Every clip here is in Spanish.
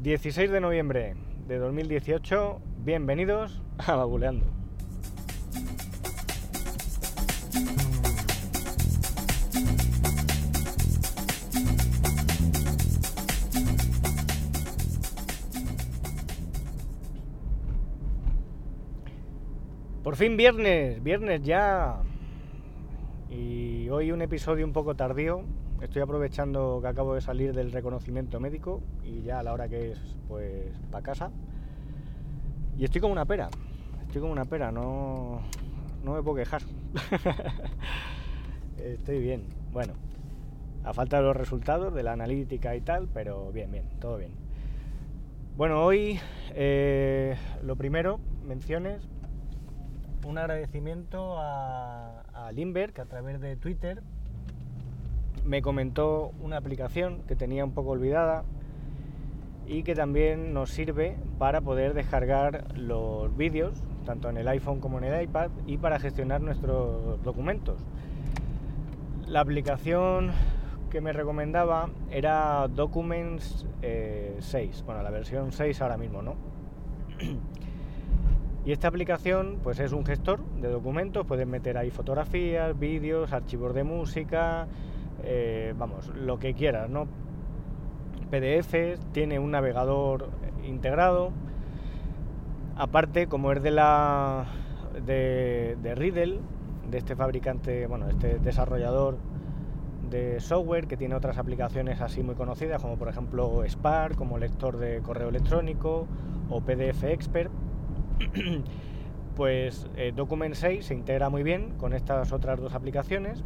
16 de noviembre de 2018, bienvenidos a Babuleando. Por fin viernes, viernes ya. Y hoy un episodio un poco tardío. Estoy aprovechando que acabo de salir del reconocimiento médico y ya a la hora que es, pues, para casa. Y estoy como una pera. Estoy como una pera, no, no me puedo quejar. estoy bien. Bueno, a falta de los resultados de la analítica y tal, pero bien, bien, todo bien. Bueno, hoy eh, lo primero, menciones, un agradecimiento a, a Limber, que a través de Twitter me comentó una aplicación que tenía un poco olvidada y que también nos sirve para poder descargar los vídeos, tanto en el iPhone como en el iPad, y para gestionar nuestros documentos. La aplicación que me recomendaba era Documents 6, eh, bueno, la versión 6 ahora mismo, ¿no? Y esta aplicación pues es un gestor de documentos, puedes meter ahí fotografías, vídeos, archivos de música, eh, vamos, lo que quieras, ¿no? PDFs, tiene un navegador integrado. Aparte, como es de la de, Riddle, de este fabricante, bueno, este desarrollador de software que tiene otras aplicaciones así muy conocidas, como por ejemplo Spark, como lector de correo electrónico o PDF Expert, pues eh, Document 6 se integra muy bien con estas otras dos aplicaciones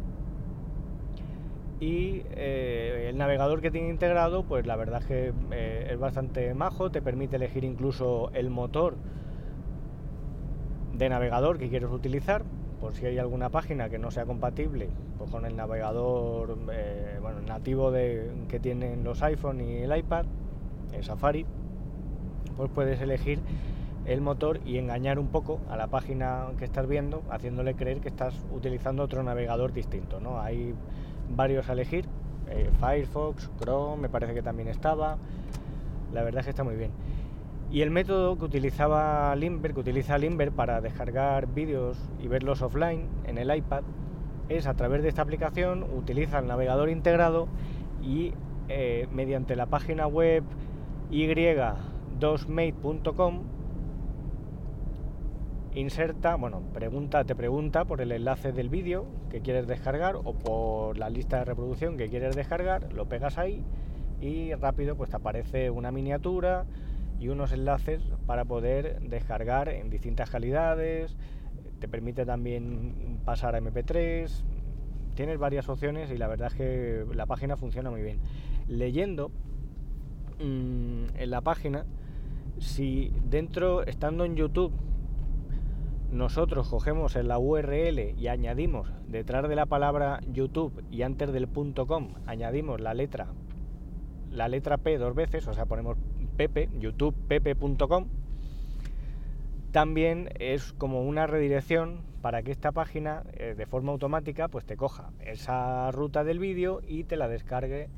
y eh, el navegador que tiene integrado, pues la verdad es que eh, es bastante majo, te permite elegir incluso el motor de navegador que quieres utilizar, por si hay alguna página que no sea compatible pues con el navegador eh, nativo de, que tienen los iPhone y el iPad, el Safari, pues puedes elegir el motor y engañar un poco a la página que estás viendo, haciéndole creer que estás utilizando otro navegador distinto. ¿no? Hay varios a elegir, eh, Firefox, Chrome, me parece que también estaba, la verdad es que está muy bien. Y el método que utilizaba Limber, que utiliza Limber para descargar vídeos y verlos offline en el iPad, es a través de esta aplicación, utiliza el navegador integrado y eh, mediante la página web y2mate.com inserta, bueno, pregunta, te pregunta por el enlace del vídeo que quieres descargar o por la lista de reproducción que quieres descargar, lo pegas ahí y rápido pues te aparece una miniatura y unos enlaces para poder descargar en distintas calidades, te permite también pasar a MP3, tienes varias opciones y la verdad es que la página funciona muy bien. Leyendo mmm, en la página, si dentro, estando en YouTube, nosotros cogemos en la URL y añadimos detrás de la palabra YouTube y antes del .com añadimos la letra la letra P dos veces, o sea, ponemos pepe, youtubepepe.com, también es como una redirección para que esta página eh, de forma automática pues te coja esa ruta del vídeo y te la descargue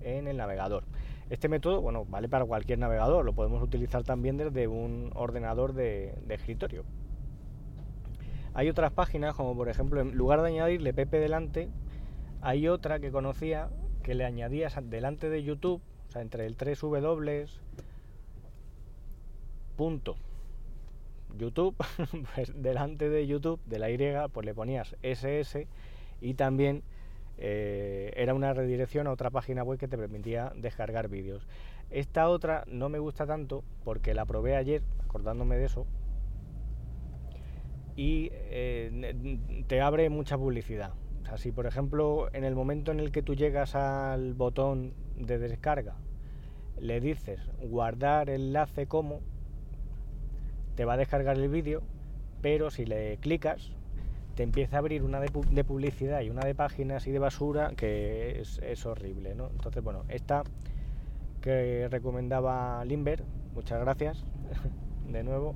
en el navegador. Este método, bueno, vale para cualquier navegador, lo podemos utilizar también desde un ordenador de escritorio. Hay otras páginas, como por ejemplo, en lugar de añadirle Pepe delante, hay otra que conocía que le añadías delante de YouTube, o sea, entre el 3W punto YouTube, pues delante de YouTube, de la Y, pues le ponías SS y también eh, era una redirección a otra página web que te permitía descargar vídeos. Esta otra no me gusta tanto porque la probé ayer, acordándome de eso, y eh, te abre mucha publicidad. O sea, si por ejemplo en el momento en el que tú llegas al botón de descarga le dices guardar enlace como, te va a descargar el vídeo, pero si le clicas te empieza a abrir una de, publicidad y una de páginas y de basura que es, horrible. ¿no? Entonces, bueno, esta que recomendaba Limber, muchas gracias de nuevo,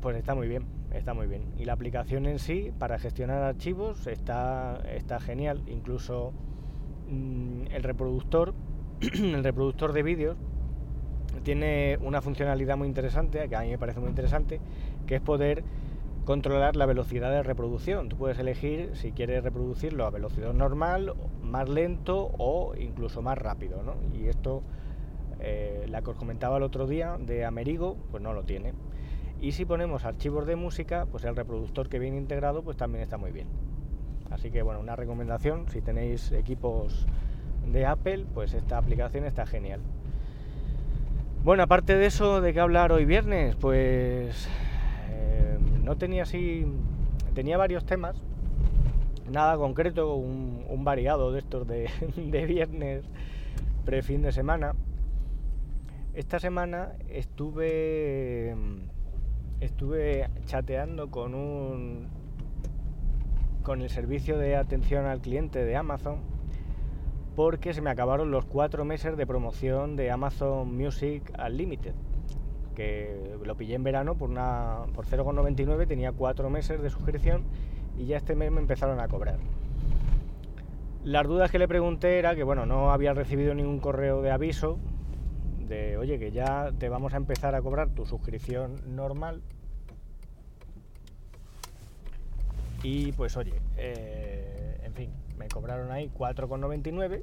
pues está muy bien está muy bien. Y la aplicación en sí, para gestionar archivos, está, está genial. Incluso mm, el reproductor, el reproductor de vídeos, tiene una funcionalidad muy interesante, que a mí me parece muy interesante, que es poder controlar la velocidad de reproducción. Tú puedes elegir si quieres reproducirlo a velocidad normal, más lento o incluso más rápido. ¿no? Y esto, eh, la que os comentaba el otro día de Amerigo, pues no lo tiene. Y si ponemos archivos de música, pues el reproductor que viene integrado, pues también está muy bien. Así que bueno, una recomendación, si tenéis equipos de Apple, pues esta aplicación está genial. Bueno, aparte de eso, ¿de qué hablar hoy viernes? Pues eh, no tenía así, tenía varios temas, nada concreto, un, variado de estos de, de viernes pre-fin de semana. Esta semana estuve estuve chateando con un con el servicio de atención al cliente de Amazon porque se me acabaron los cuatro meses de promoción de Amazon Music Unlimited que lo pillé en verano por una por 0,99 tenía cuatro meses de suscripción y ya este mes me empezaron a cobrar. Las dudas que le pregunté era que bueno no había recibido ningún correo de aviso de oye que ya te vamos a empezar a cobrar tu suscripción normal y pues oye eh, en fin me cobraron ahí 4,99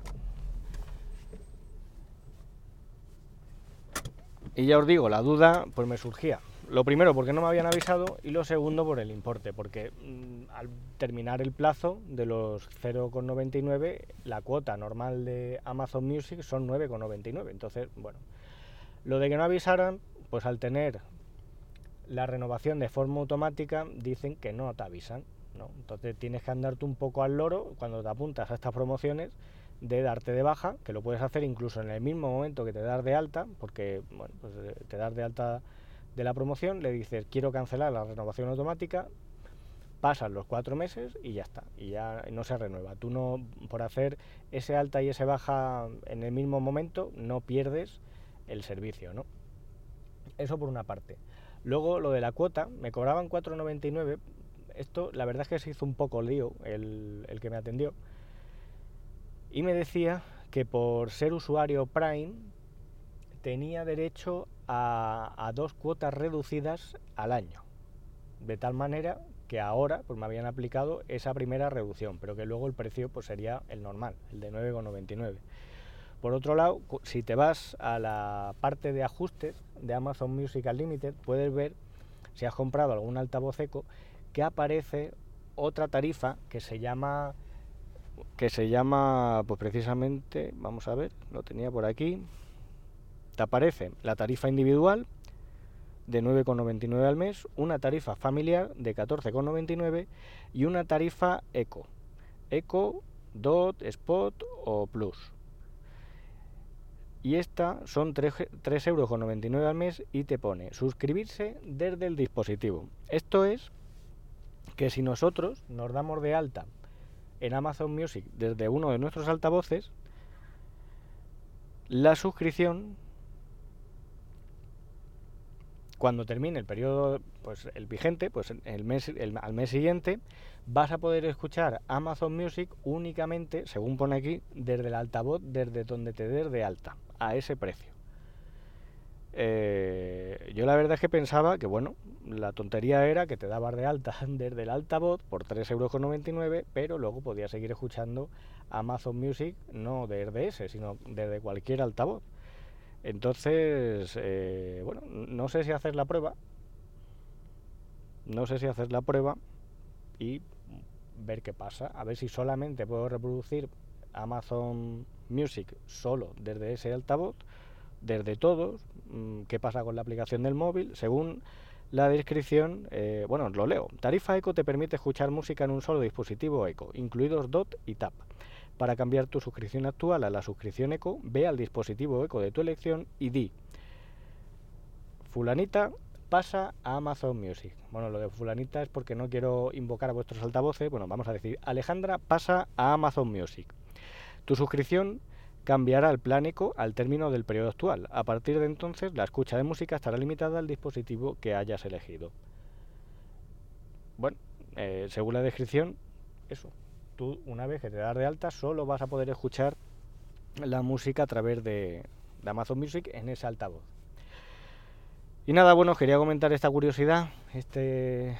y ya os digo la duda pues me surgía. Lo primero porque no me habían avisado y lo segundo por el importe porque mm, al terminar el plazo de los 0,99 la cuota normal de Amazon Music son 9,99 entonces bueno lo de que no avisaran, pues al tener la renovación de forma automática, dicen que no te avisan. ¿no? Entonces tienes que andarte un poco al loro cuando te apuntas a estas promociones de darte de baja, que lo puedes hacer incluso en el mismo momento que te das de alta, porque pues eh, te das de alta de la promoción, le dices quiero cancelar la renovación automática, pasan los cuatro meses y ya está, y ya no se renueva. Tú no, por hacer ese alta y ese baja en el mismo momento, no pierdes el servicio, ¿no? Eso por una parte. Luego lo de la cuota, me cobraban 4,99. Esto la verdad es que se hizo un poco lío el, el que me atendió. Y me decía que por ser usuario Prime tenía derecho a, dos cuotas reducidas al año. De tal manera que ahora pues me habían aplicado esa primera reducción, pero que luego el precio pues sería el normal, el de 9,99. Por otro lado, si te vas a la parte de ajustes de Amazon Music Unlimited, puedes ver, si has comprado algún altavoz eco, que aparece otra tarifa que se llama que se llama pues precisamente, vamos a ver, lo tenía por aquí. Te aparece la tarifa individual de 9,99 al mes, una tarifa familiar de 14,99 y una tarifa eco. Eco, DOT, Spot o Plus y esta son 3,99 euros al mes y te pone suscribirse desde el dispositivo. Esto es que si nosotros nos damos de alta en Amazon Music desde uno de nuestros altavoces, la suscripción cuando termine el periodo, pues el vigente, pues el mes, al mes siguiente, vas a poder escuchar Amazon Music únicamente, según pone aquí, desde el altavoz, desde donde te des de alta a ese precio. Eh, yo la verdad es que pensaba que, bueno, la tontería era que te dabas de alta desde el altavoz por 3,99 euros, pero luego podías seguir escuchando Amazon Music no desde ese, sino desde cualquier altavoz. Entonces, eh, bueno, no sé si hacer la prueba, no sé si hacer la prueba y ver qué pasa, a ver si solamente puedo reproducir Amazon Music solo desde ese altavoz, desde todos, mm, qué pasa con la aplicación del móvil, según la descripción, eh, bueno, lo leo. Tarifa Eco te permite escuchar música en un solo dispositivo Eco, incluidos DOT y TAP. Para cambiar tu suscripción actual a la suscripción Eco, ve al dispositivo Eco de tu elección y di, fulanita pasa a Amazon Music. Bueno, lo de fulanita es porque no quiero invocar a vuestros altavoces. Bueno, vamos a decir, Alejandra pasa a Amazon Music. Tu suscripción cambiará el plan ECO al término del periodo actual. A partir de entonces, la escucha de música estará limitada al dispositivo que hayas elegido. Bueno, eh, según la descripción, eso. Tú, una vez que te das de alta, solo vas a poder escuchar la música a través de, Amazon Music en ese altavoz. Y nada, bueno, quería comentar esta curiosidad, este,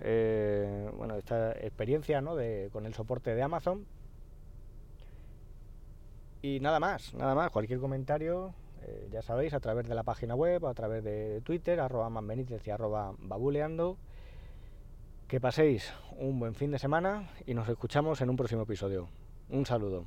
eh, bueno, esta experiencia ¿no? de, con el soporte de Amazon. Y nada más, nada más, cualquier comentario, eh, ya sabéis, a través de la página web, a través de Twitter, arroba manbenítez y arroba babuleando. Que paséis un buen fin de semana y nos escuchamos en un próximo episodio. Un saludo.